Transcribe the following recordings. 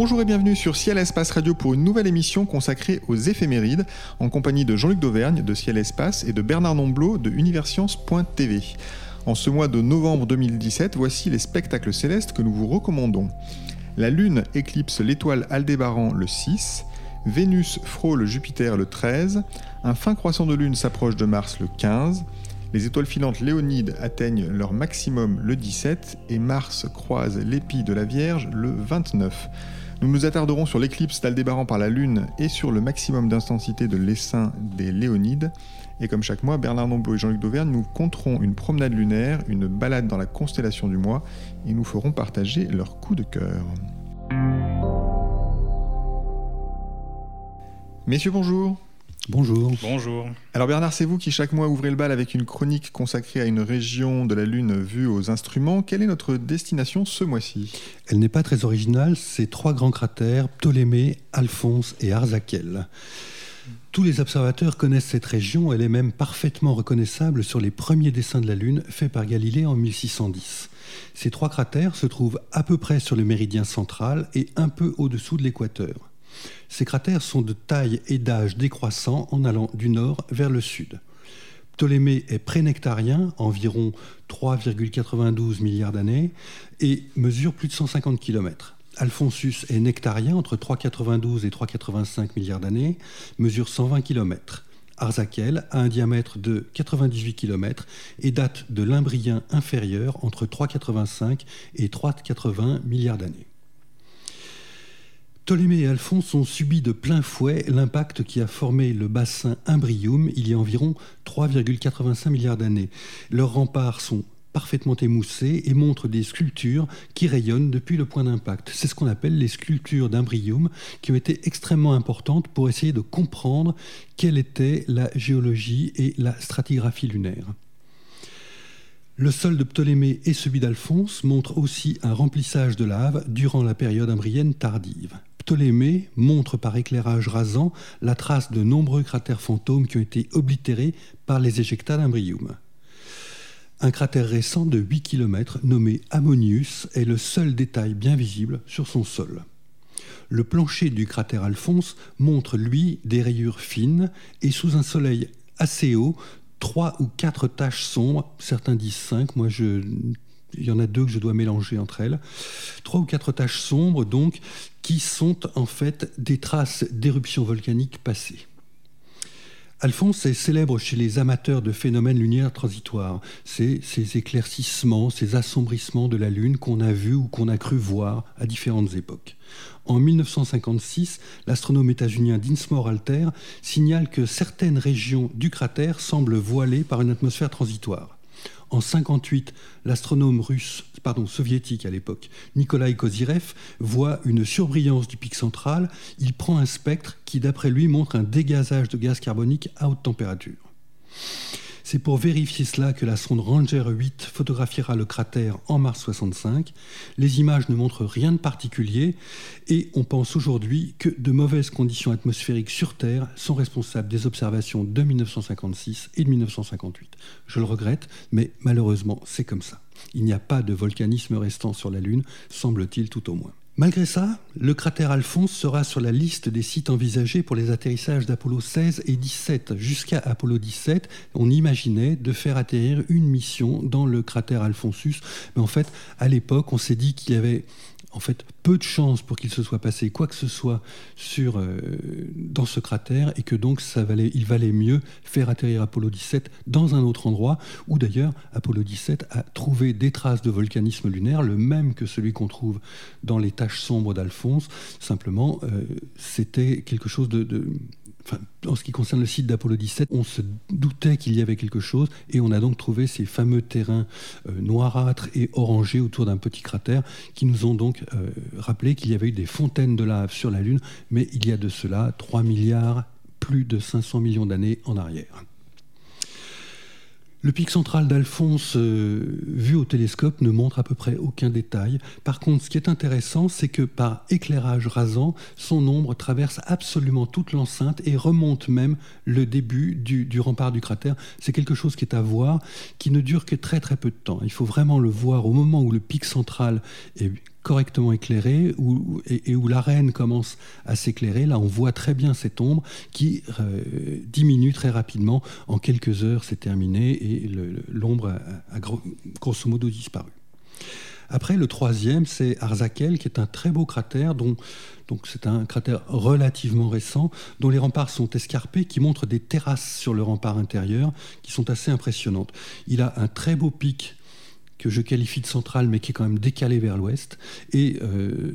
Bonjour et bienvenue sur Ciel Espace Radio pour une nouvelle émission consacrée aux éphémérides en compagnie de Jean-Luc Dauvergne de Ciel Espace et de Bernard Nomblot de Universcience.tv. En ce mois de novembre 2017, voici les spectacles célestes que nous vous recommandons. La Lune éclipse l'étoile Aldébaran le 6, Vénus frôle Jupiter le 13, un fin croissant de Lune s'approche de Mars le 15, les étoiles filantes léonides atteignent leur maximum le 17 et Mars croise l'épi de la Vierge le 29. Nous nous attarderons sur l'éclipse d'Aldébaran par la Lune et sur le maximum d'intensité de l'essaim des Léonides. Et comme chaque mois, Bernard Nomblot et Jean-Luc Dauvergne nous compteront une promenade lunaire, une balade dans la constellation du mois et nous ferons partager leur coup de cœur. Messieurs, bonjour. Bonjour. Bonjour. Alors Bernard, c'est vous qui chaque mois ouvrez le bal avec une chronique consacrée à une région de la Lune vue aux instruments. Quelle est notre destination ce mois-ci? Elle n'est pas très originale, c'est trois grands cratères, Ptolémée, Alphonse et Arzakel. Tous les observateurs connaissent cette région, elle est même parfaitement reconnaissable sur les premiers dessins de la Lune faits par Galilée en 1610. Ces trois cratères se trouvent à peu près sur le méridien central et un peu au-dessous de l'équateur. Ces cratères sont de taille et d'âge décroissant en allant du nord vers le sud. Ptolémée est prénectarien, environ 3,92 milliards d'années, et mesure plus de 150 km. Alphonsus est nectarien, entre 3,92 et 3,85 milliards d'années, mesure 120 km. Arzakel a un diamètre de 98 km et date de l'Imbrien inférieur entre 3,85 et 3,80 milliards d'années. Ptolémée et Alphonse ont subi de plein fouet l'impact qui a formé le bassin Imbrium il y a environ 3,85 milliards d'années. Leurs remparts sont parfaitement émoussés et montrent des sculptures qui rayonnent depuis le point d'impact. C'est ce qu'on appelle les sculptures d'Imbrium qui ont été extrêmement importantes pour essayer de comprendre quelle était la géologie et la stratigraphie lunaire. Le sol de Ptolémée et celui d'Alphonse montrent aussi un remplissage de lave durant la période imbrienne tardive. Ptolémée montre par éclairage rasant la trace de nombreux cratères fantômes qui ont été oblitérés par les éjectats d'Imbrium. Un cratère récent de 8 km nommé Ammonius est le seul détail bien visible sur son sol. Le plancher du cratère Alphonse montre, lui, des rayures fines et sous un soleil assez haut, trois ou quatre taches sombres, certains disent cinq, moi je il y en a deux que je dois mélanger entre elles. Trois ou quatre taches sombres, donc, qui sont en fait des traces d'éruptions volcaniques passées. Alphonse est célèbre chez les amateurs de phénomènes lunaires transitoires. C'est ces éclaircissements, ces assombrissements de la Lune qu'on a vus ou qu'on a cru voir à différentes époques. En 1956, l'astronome états-unien Dinsmore Alter signale que certaines régions du cratère semblent voilées par une atmosphère transitoire. En 58, l'astronome russe, pardon, soviétique à l'époque, Nikolai Kozyrev, voit une surbrillance du pic central. Il prend un spectre qui, d'après lui, montre un dégazage de gaz carbonique à haute température. C'est pour vérifier cela que la sonde Ranger 8 photographiera le cratère en mars 65. Les images ne montrent rien de particulier et on pense aujourd'hui que de mauvaises conditions atmosphériques sur Terre sont responsables des observations de 1956 et de 1958. Je le regrette, mais malheureusement c'est comme ça. Il n'y a pas de volcanisme restant sur la Lune, semble-t-il tout au moins. Malgré ça, le cratère Alphonse sera sur la liste des sites envisagés pour les atterrissages d'Apollo 16 et 17. Jusqu'à Apollo 17, on imaginait de faire atterrir une mission dans le cratère Alphonsus. Mais en fait, à l'époque, on s'est dit qu'il y avait en fait peu de chances pour qu'il se soit passé quoi que ce soit euh, dans ce cratère et que donc ça valait, il valait mieux faire atterrir Apollo 17 dans un autre endroit où d'ailleurs Apollo 17 a trouvé des traces de volcanisme lunaire, le même que celui qu'on trouve dans les taches sombres d'Alphonse. Simplement, euh, c'était quelque chose de en ce qui concerne le site d'Apollo 17, on se doutait qu'il y avait quelque chose et on a donc trouvé ces fameux terrains euh, noirâtres et orangés autour d'un petit cratère qui nous ont donc euh, rappelé qu'il y avait eu des fontaines de lave sur la Lune, mais il y a de cela 3 milliards, plus de 500 millions d'années en arrière. Le pic central d'Alphonse, euh, vu au télescope, ne montre à peu près aucun détail. Par contre, ce qui est intéressant, c'est que par éclairage rasant, son ombre traverse absolument toute l'enceinte et remonte même le début du, du rempart du cratère. C'est quelque chose qui est à voir, qui ne dure que très très peu de temps. Il faut vraiment le voir au moment où le pic central est correctement éclairé où, et, où l'arène commence à s'éclairer. Là, on voit très bien cette ombre qui euh, diminue très rapidement. En quelques heures, c'est terminé et l'ombre a, grosso modo disparu. Après, le troisième, c'est Arzakel, qui est un très beau cratère, dont donc c'est un cratère relativement récent, dont les remparts sont escarpés, qui montrent des terrasses sur le rempart intérieur, qui sont assez impressionnantes. Il a un très beau pic que je qualifie de centrale, mais qui est quand même décalé vers l'ouest. Et euh,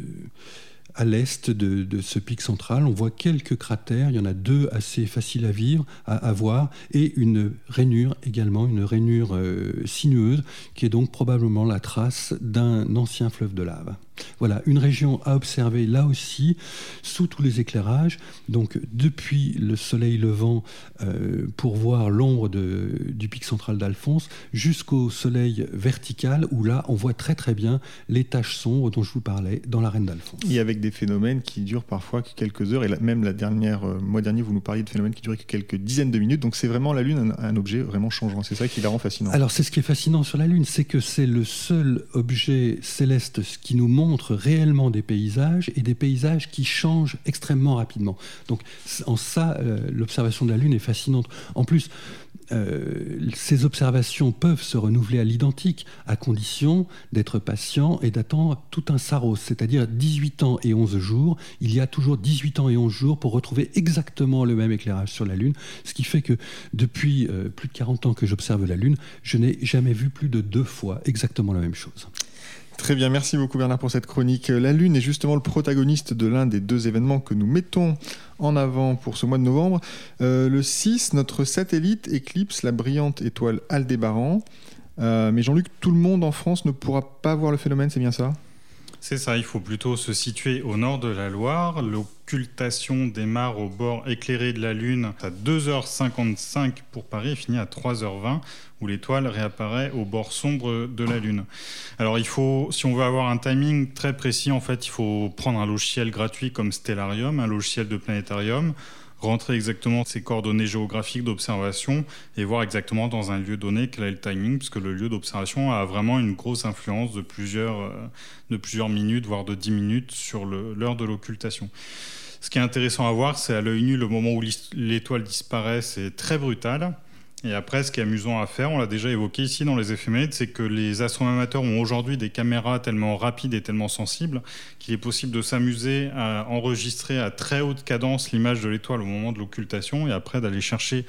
à l'est de, ce pic central, on voit quelques cratères. Il y en a deux assez faciles à vivre, à, voir, et une rainure également, une rainure euh, sinueuse, qui est donc probablement la trace d'un ancien fleuve de lave. Voilà, une région à observer là aussi, sous tous les éclairages, donc depuis le soleil levant euh, pour voir l'ombre du pic central d'Alphonse, jusqu'au soleil vertical, où là on voit très très bien les taches sombres dont je vous parlais dans l'arène d'Alphonse. Et avec des phénomènes qui durent parfois quelques heures, et même la dernière, euh, mois dernier vous nous parliez de phénomènes qui duraient quelques dizaines de minutes, donc c'est vraiment la Lune un, objet vraiment changeant, c'est ça qui la rend fascinant. Alors c'est ce qui est fascinant sur la Lune, c'est que c'est le seul objet céleste qui nous montre montre réellement des paysages et des paysages qui changent extrêmement rapidement. Donc en ça, euh, l'observation de la Lune est fascinante. En plus, euh, ces observations peuvent se renouveler à l'identique, à condition d'être patient et d'attendre tout un saros, c'est-à-dire 18 ans et 11 jours. Il y a toujours 18 ans et 11 jours pour retrouver exactement le même éclairage sur la Lune, ce qui fait que depuis euh, plus de 40 ans que j'observe la Lune, je n'ai jamais vu plus de deux fois exactement la même chose. Très bien, merci beaucoup Bernard pour cette chronique. La Lune est justement le protagoniste de l'un des deux événements que nous mettons en avant pour ce mois de novembre. Euh, le 6, notre satellite éclipse la brillante étoile Aldébaran. Euh, mais Jean-Luc, tout le monde en France ne pourra pas voir le phénomène, c'est bien ça? C'est ça, il faut plutôt se situer au nord de la Loire. L'occultation démarre au bord éclairé de la Lune à 2h55 pour Paris et finit à 3h20 où l'étoile réapparaît au bord sombre de la Lune. Alors il faut, si on veut avoir un timing très précis, en fait, il faut prendre un logiciel gratuit comme Stellarium, un logiciel de planétarium, rentrer exactement ses coordonnées géographiques d'observation et voir exactement dans un lieu donné quel est le timing, puisque le lieu d'observation a vraiment une grosse influence de plusieurs, euh, minutes, voire de 10 minutes sur l'heure de l'occultation. Ce qui est intéressant à voir, c'est à l'œil nu, le moment où l'étoile disparaît, c'est très brutal. Et après, ce qui est amusant à faire, on l'a déjà évoqué ici dans les éphémérides, c'est que les astronomes ont aujourd'hui des caméras tellement rapides et tellement sensibles qu'il est possible de s'amuser à enregistrer à très haute cadence l'image de l'étoile au moment de l'occultation et après d'aller chercher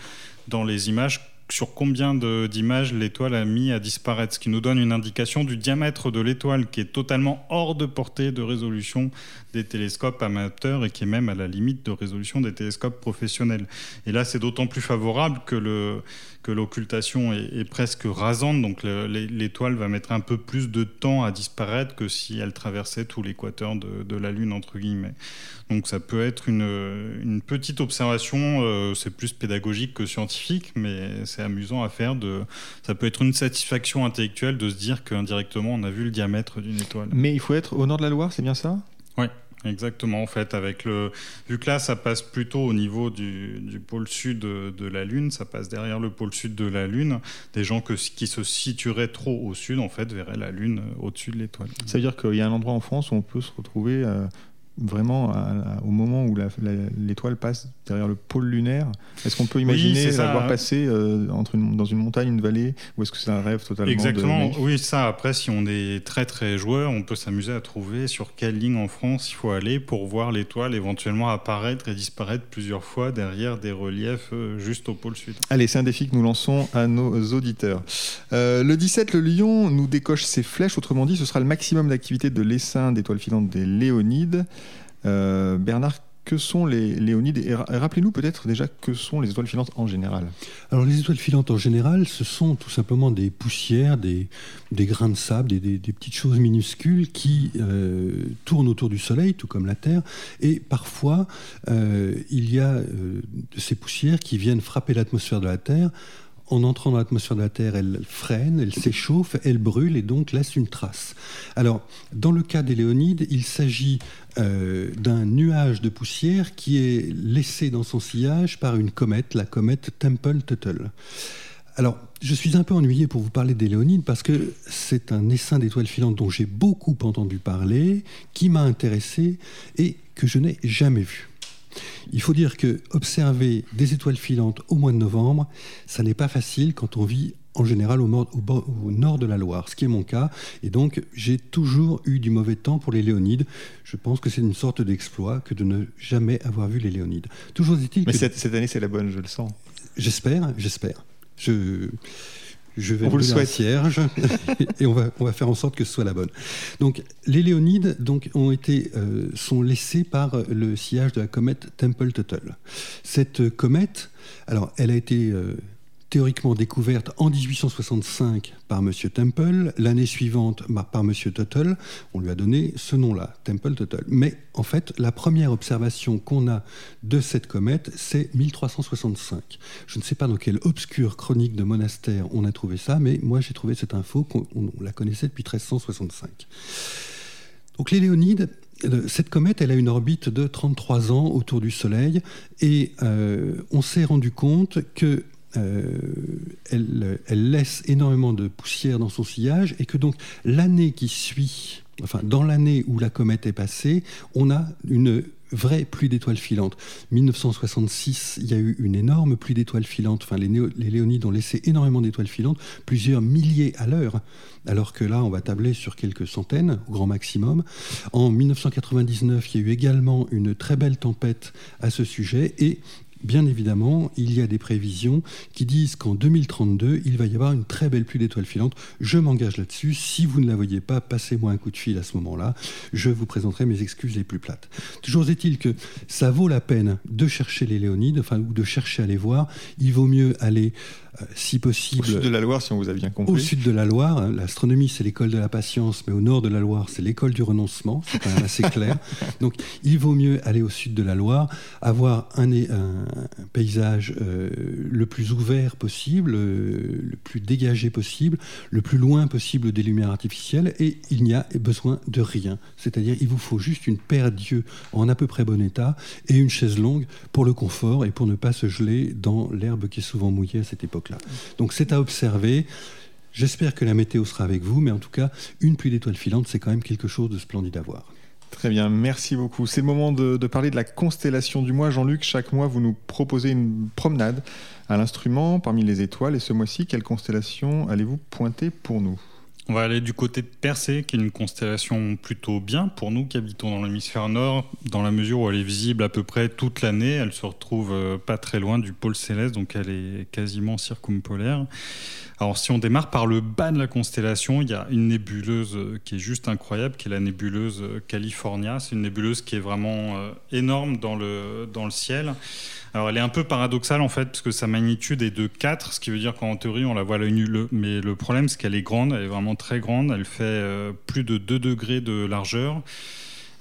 dans les images sur combien d'images l'étoile a mis à disparaître, ce qui nous donne une indication du diamètre de l'étoile qui est totalement hors de portée de résolution des télescopes amateurs et qui est même à la limite de résolution des télescopes professionnels. Et là, c'est d'autant plus favorable que le que l'occultation est, presque rasante, donc l'étoile va mettre un peu plus de temps à disparaître que si elle traversait tout l'équateur de, la Lune, entre guillemets. Donc ça peut être une, petite observation, euh, c'est plus pédagogique que scientifique, mais c'est amusant à faire. De, ça peut être une satisfaction intellectuelle de se dire qu'indirectement on a vu le diamètre d'une étoile. Mais il faut être au nord de la Loire, c'est bien ça? Oui. Exactement, en fait, avec le vu que là, ça passe plutôt au niveau du, pôle sud de, la Lune, ça passe derrière le pôle sud de la Lune. Des gens qui se situeraient trop au sud, en fait, verraient la Lune au-dessus de l'étoile. Ça veut dire qu'il y a un endroit en France où on peut se retrouver euh, vraiment au moment où l'étoile passe derrière le pôle lunaire Est-ce qu'on peut imaginer la voir passer euh, entre dans une montagne, une vallée Ou est-ce que c'est un rêve totalement Exactement, oui, ça. Après, si on est très très joueur, on peut s'amuser à trouver sur quelle ligne en France il faut aller pour voir l'étoile éventuellement apparaître et disparaître plusieurs fois derrière des reliefs euh, juste au pôle sud. Allez, c'est un défi que nous lançons à nos auditeurs. Euh, le 17, le lion nous décoche ses flèches, autrement dit, ce sera le maximum d'activité de l'essaim d'étoiles filantes des Léonides. Euh, Bernard, que sont les léonides rappelez-nous peut-être déjà que sont les étoiles filantes en général. Alors les étoiles filantes en général, ce sont tout simplement des poussières, des, grains de sable, des, petites choses minuscules qui euh, tournent autour du Soleil, tout comme la Terre. Et parfois, euh, il y a ces poussières qui viennent frapper l'atmosphère de la Terre en entrant dans l'atmosphère de la Terre, elle freine, elle s'échauffe, elle brûle et donc laisse une trace. Alors, dans le cas des Léonides, il s'agit euh, d'un nuage de poussière qui est laissé dans son sillage par une comète, la comète Temple-Tuttle. Alors, je suis un peu ennuyé pour vous parler des Léonides parce que c'est un essaim d'étoiles filantes dont j'ai beaucoup entendu parler, qui m'a intéressé et que je n'ai jamais vu. Il faut dire que observer des étoiles filantes au mois de novembre, ça n'est pas facile quand on vit en général au, nord, de la Loire, ce qui est mon cas. Et donc, j'ai toujours eu du mauvais temps pour les Léonides. Je pense que c'est une sorte d'exploit que de ne jamais avoir vu les Léonides. Toujours est-il Mais cette, année, c'est la bonne, je le sens. J'espère, j'espère. Je, je vais vous le cierge et on va, on va faire en sorte que ce soit la bonne. Donc les Léonides donc, ont été, euh, sont laissés par le sillage de la comète Temple-Tuttle. Cette comète, alors elle a été euh, théoriquement découverte en 1865 par M. Temple, l'année suivante par M. Tuttle, on lui a donné ce nom-là, Temple Tuttle. Mais en fait, la première observation qu'on a de cette comète, c'est 1365. Je ne sais pas dans quelle obscure chronique de monastère on a trouvé ça, mais moi j'ai trouvé cette info qu'on la connaissait depuis 1365. Donc les Léonides, euh, cette comète, elle a une orbite de 33 ans autour du Soleil et euh, on s'est rendu compte que euh, elle, laisse énormément de poussière dans son sillage et que donc l'année qui suit, enfin dans l'année où la comète est passée, on a une vraie pluie d'étoiles filantes. 1966, il y a eu une énorme pluie d'étoiles filantes. Enfin, les, les, Léonides ont laissé énormément d'étoiles filantes, plusieurs milliers à l'heure, alors que là, on va tabler sur quelques centaines au grand maximum. En 1999, il y a eu également une très belle tempête à ce sujet et bien évidemment, il y a des prévisions qui disent qu'en 2032, il va y avoir une très belle pluie d'étoiles filantes. Je m'engage là-dessus. Si vous ne la voyez pas, passez-moi un coup de fil à ce moment-là. Je vous présenterai mes excuses les plus plates. Toujours est-il que ça vaut la peine de chercher les Léonides, enfin, ou de chercher à les voir. Il vaut mieux aller euh, si possible. Au sud de la Loire, si on vous a bien compris. Au sud de la Loire, hein, l'astronomie c'est l'école de la patience, mais au nord de la Loire c'est l'école du renoncement, c'est quand même assez clair. Donc il vaut mieux aller au sud de la Loire, avoir un, un, paysage euh, le plus ouvert possible, euh, le plus dégagé possible, le plus loin possible des lumières artificielles, et il n'y a besoin de rien. C'est-à-dire il vous faut juste une paire d'yeux en à peu près bon état et une chaise longue pour le confort et pour ne pas se geler dans l'herbe qui est souvent mouillée à cette époque. Donc c'est à observer. J'espère que la météo sera avec vous, mais en tout cas, une pluie d'étoiles filantes, c'est quand même quelque chose de splendide à voir. Très bien, merci beaucoup. C'est le moment de, parler de la constellation du mois. Jean-Luc, chaque mois, vous nous proposez une promenade à l'instrument parmi les étoiles. Et ce mois-ci, quelle constellation allez-vous pointer pour nous? On va aller du côté de Persée, qui est une constellation plutôt bien pour nous qui habitons dans l'hémisphère nord, dans la mesure où elle est visible à peu près toute l'année. Elle se retrouve euh, pas très loin du pôle céleste, donc elle est quasiment circumpolaire. Alors si on démarre par le bas de la constellation, il y a une nébuleuse euh, qui est juste incroyable, qui est la nébuleuse euh, California. C'est une nébuleuse qui est vraiment énorme dans le, dans le ciel. Alors elle est un peu paradoxale en fait, parce que sa magnitude est de 4, ce qui veut dire qu'en théorie on la voit à l'œil nu. Mais le problème c'est qu'elle est grande, elle est vraiment très grande, elle fait euh, plus de 2 degrés de largeur.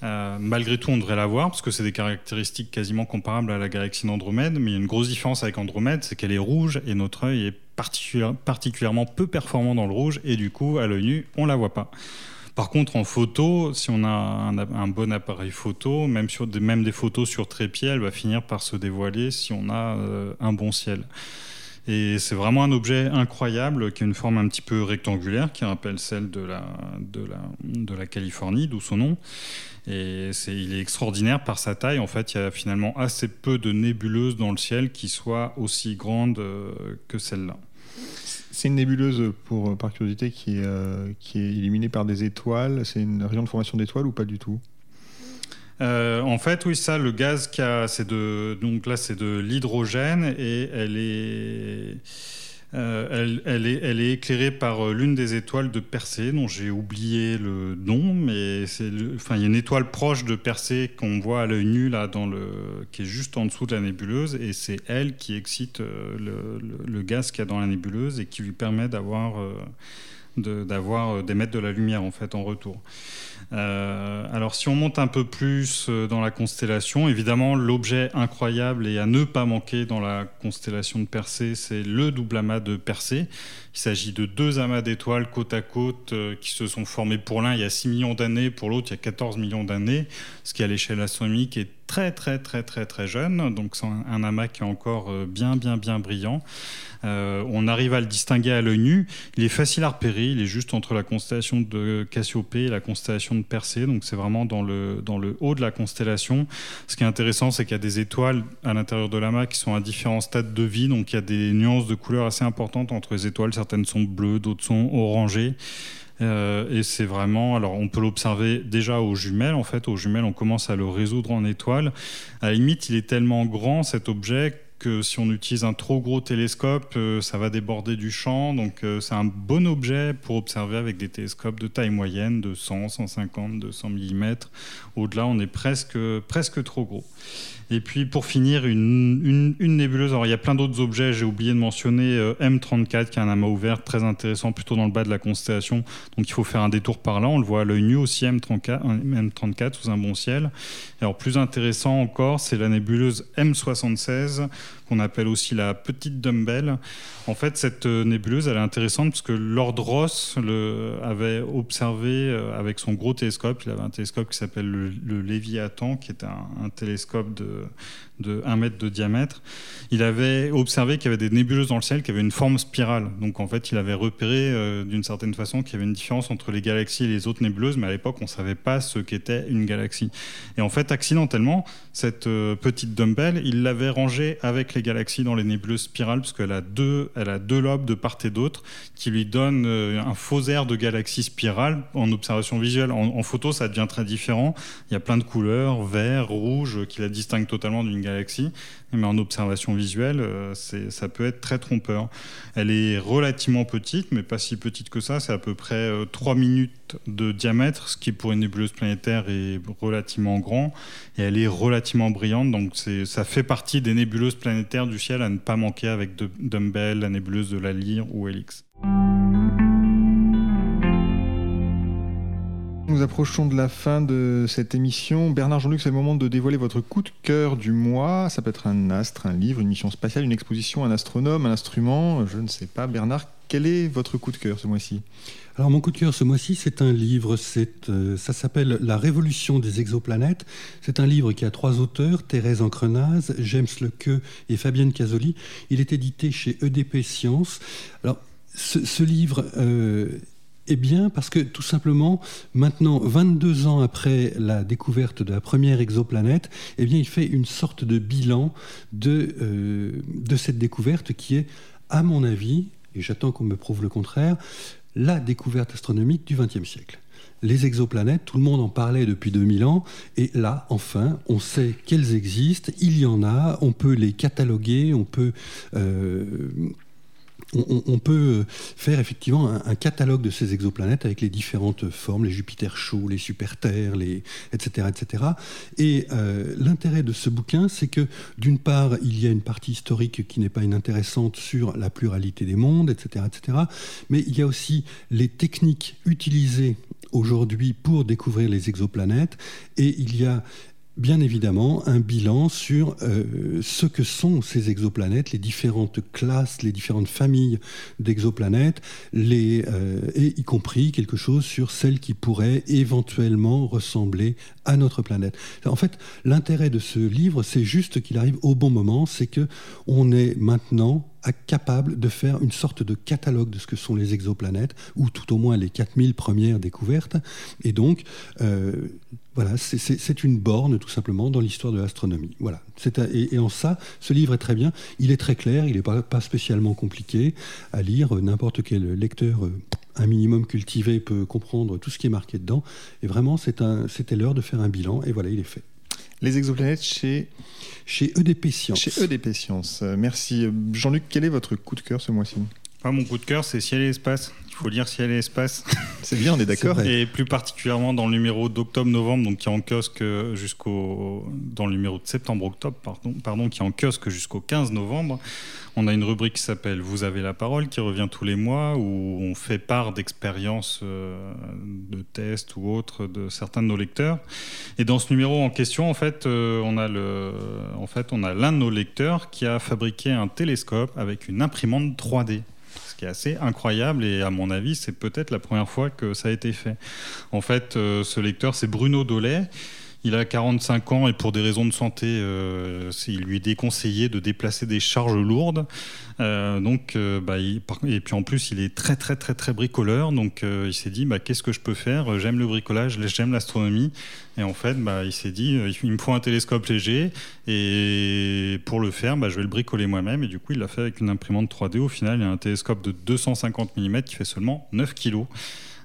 Euh, malgré tout, on devrait la voir parce que c'est des caractéristiques quasiment comparables à la galaxie d'Andromède. Mais il y a une grosse différence avec Andromède, c'est qu'elle est rouge et notre œil est particulièrement peu performant dans le rouge et du coup, à l'œil nu, on la voit pas. Par contre, en photo, si on a un, bon appareil photo, même, sur des, même des photos sur trépied, elle va finir par se dévoiler si on a euh, un bon ciel. Et c'est vraiment un objet incroyable qui a une forme un petit peu rectangulaire qui rappelle celle de la, de la, de la Californie, d'où son nom. Et il est extraordinaire par sa taille. En fait, il y a finalement assez peu de nébuleuses dans le ciel qui soient aussi grandes euh, que celle-là. C'est une nébuleuse, pour, par curiosité, qui est, euh, qui est illuminée par des étoiles. C'est une région de formation d'étoiles ou pas du tout? Euh, en fait, oui, ça, le gaz c'est de, donc là, c'est de l'hydrogène et elle est, elle, elle, est, éclairée par l'une des étoiles de Persée, dont j'ai oublié le nom, mais c'est enfin, il y a une étoile proche de Persée qu'on voit à l'œil nu, là, dans le, qui est juste en dessous de la nébuleuse, et c'est elle qui excite le, le, gaz qu'il y a dans la nébuleuse et qui lui permet d'avoir d'émettre de la lumière en fait en retour. Euh, alors si on monte un peu plus euh, dans la constellation, évidemment l'objet incroyable et à ne pas manquer dans la constellation de Persée, c'est le double amas de Persée. Il s'agit de deux amas d'étoiles côte à côte euh, qui se sont formés pour l'un il y a 6 millions d'années, pour l'autre il y a 14 millions d'années, ce qui à l'échelle astronomique est très très très très très jeune, donc c'est un amas qui est encore bien bien bien brillant. on arrive à le distinguer à l'œil nu. Il est facile à repérer, il est juste entre la constellation de Cassiopée et la constellation de percée, donc c'est vraiment dans le, dans le haut de la constellation. Ce qui est intéressant, c'est qu'il y a des étoiles à l'intérieur de l'amas qui sont à différents stades de vie, donc il y a des nuances de couleurs assez importantes entre les étoiles. Certaines sont bleues, d'autres sont orangées. Euh, et c'est vraiment, alors on peut l'observer déjà aux jumelles, en fait, aux jumelles on commence à le résoudre en étoiles. À la limite, il est tellement grand cet objet que si on utilise un trop gros télescope, euh, ça va déborder du champ. Donc euh, c'est un bon objet pour observer avec des télescopes de taille moyenne de 100, 150, 200 mm. Au-delà, on est presque, presque trop gros. Et puis pour finir, une, nébuleuse. Alors il y a plein d'autres objets, j'ai oublié de mentionner euh, M34 qui est un amas ouvert très intéressant plutôt dans le bas de la constellation. Donc il faut faire un détour par là. On le voit à l'œil nu aussi M34, M34 sous un bon ciel. Alors plus intéressant encore, c'est la nébuleuse M76 qu'on appelle aussi la petite dumbbell. En fait, cette euh, nébuleuse, elle est intéressante parce que Lord Ross le, avait observé euh, avec son gros télescope. Il avait un télescope qui s'appelle le, le, Léviathan, qui est un, un télescope de, de 1 mètre de diamètre, il avait observé qu'il y avait des nébuleuses dans le ciel qui avaient une forme spirale. Donc en fait, il avait repéré euh, d'une certaine façon qu'il y avait une différence entre les galaxies et les autres nébuleuses, mais à l'époque, on ne savait pas ce qu'était une galaxie. Et en fait, accidentellement, cette euh, petite dumbbell, il l'avait rangée avec les galaxies dans les nébuleuses spirales, parce qu'elle a deux, a deux lobes de part et d'autre qui lui donnent euh, un faux air de galaxie spirale en observation visuelle. En, en, photo, ça devient très différent. Il y a plein de couleurs, vert, rouge, qui la distinguent totalement d'une galaxie, mais en observation visuelle, euh, ça peut être très trompeur. Elle est relativement petite, mais pas si petite que ça, c'est à peu près 3 euh, minutes de diamètre, ce qui pour une nébuleuse planétaire est relativement grand, et elle est relativement brillante, donc ça fait partie des nébuleuses planétaires du ciel à ne pas manquer avec Dumbbell, la nébuleuse de la Lyre ou Helix. Approchons de la fin de cette émission. Bernard Jean-Luc, c'est le moment de dévoiler votre coup de cœur du mois. Ça peut être un astre, un livre, une mission spatiale, une exposition, un astronome, un instrument, je ne sais pas. Bernard, quel est votre coup de cœur ce mois-ci? Alors mon coup de cœur ce mois-ci, c'est un livre, euh, ça s'appelle La révolution des exoplanètes. C'est un livre qui a trois auteurs, Thérèse Encrenaz, James Lequeux et Fabienne Casoli. Il est édité chez EDP Science. Alors ce, livre euh, eh bien, parce que tout simplement, maintenant, 22 ans après la découverte de la première exoplanète, eh bien, il fait une sorte de bilan de, euh, de cette découverte qui est, à mon avis, et j'attends qu'on me prouve le contraire, la découverte astronomique du XXe siècle. Les exoplanètes, tout le monde en parlait depuis 2000 ans, et là, enfin, on sait qu'elles existent, il y en a, on peut les cataloguer, on peut euh, on, peut faire effectivement un, catalogue de ces exoplanètes avec les différentes formes, les Jupiter chauds, les super-terres, etc., etc. Et euh, l'intérêt de ce bouquin, c'est que d'une part, il y a une partie historique qui n'est pas inintéressante sur la pluralité des mondes, etc., etc. Mais il y a aussi les techniques utilisées aujourd'hui pour découvrir les exoplanètes et il y a bien évidemment un bilan sur euh, ce que sont ces exoplanètes, les différentes classes, les différentes familles d'exoplanètes, euh, et y compris quelque chose sur celles qui pourraient éventuellement ressembler à notre planète. En fait, l'intérêt de ce livre, c'est juste qu'il arrive au bon moment, c'est que on est maintenant capable de faire une sorte de catalogue de ce que sont les exoplanètes, ou tout au moins les 4000 premières découvertes. Et donc, euh, voilà, c'est une borne tout simplement dans l'histoire de l'astronomie. Voilà. Et, et, en ça, ce livre est très bien. Il est très clair, il n'est pas, pas, spécialement compliqué à lire. N'importe quel lecteur euh, un minimum cultivé peut comprendre tout ce qui est marqué dedans. Et vraiment, c'était l'heure de faire un bilan. Et voilà, il est fait. Les exoplanètes chez chez EDP Science. Chez EDP Science. Merci. Jean-Luc, quel est votre coup de cœur ce mois-ci? Mon coup de cœur, c'est Ciel et Espace. Il faut lire Ciel et Espace. C'est bien, on est d'accord. Et plus particulièrement dans le numéro d'octobre-novembre, donc qui est en kiosque jusqu'au. dans le numéro de septembre-octobre, pardon, pardon, qui est en kiosque jusqu'au 15 novembre. On a une rubrique qui s'appelle Vous avez la parole, qui revient tous les mois, où on fait part d'expériences euh, de tests ou autres de certains de nos lecteurs. Et dans ce numéro en question, en fait, euh, on a le, en fait, on a l'un de nos lecteurs qui a fabriqué un télescope avec une imprimante 3D ce qui assez incroyable et à mon avis c'est peut-être la première fois que ça a été fait. En fait, euh, ce lecteur c'est Bruno Dollet il a 45 ans et pour des raisons de santé, euh, il lui est déconseillé de déplacer des charges lourdes. Euh, donc, euh, bah, et puis en plus, il est très très très très bricoleur. Donc, il s'est dit, bah, qu'est-ce que je peux faire? J'aime le bricolage, j'aime l'astronomie. Et en fait, bah, il s'est dit, il me faut un télescope léger. Et pour le faire, je vais le bricoler moi-même. Et du coup, il l'a fait avec une imprimante 3D. Au final, il y a un télescope de 250 mm qui fait seulement 9 kg.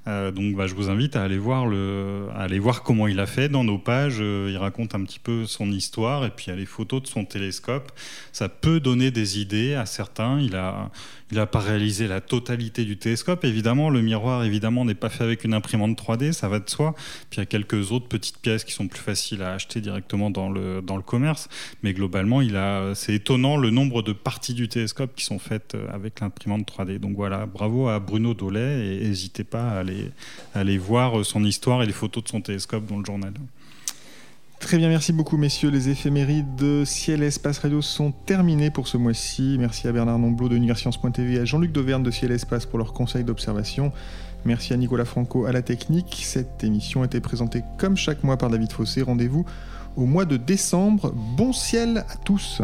Euh, donc bah, je vous invite à aller, voir le, aller voir comment il a fait dans nos pages. Euh, il raconte un petit peu son histoire et puis il y a les photos de son télescope. Ça peut donner des idées à certains. Il a, il n'a pas réalisé la totalité du télescope. Évidemment, le miroir évidemment n'est pas fait avec une imprimante 3D, ça va de soi. Puis il y a quelques autres petites pièces qui sont plus faciles à acheter directement dans le, dans le commerce. Mais globalement, il a, c'est étonnant le nombre de parties du télescope qui sont faites euh, avec l'imprimante 3D. Donc voilà, bravo à Bruno Dollet et n'hésitez pas à aller, à aller voir son histoire et les photos de son télescope dans le journal. Très bien, merci beaucoup messieurs. Les éphémérides de Ciel-Espace Radio sont terminées pour ce mois-ci. Merci à Bernard Nomblot de Universcience.tv et à Jean-Luc Dauvergne de Ciel-Espace pour leurs conseils d'observation. Merci à Nicolas Franco à la technique. Cette émission a été présentée comme chaque mois par David Fossé. Rendez-vous au mois de décembre. Bon ciel à tous.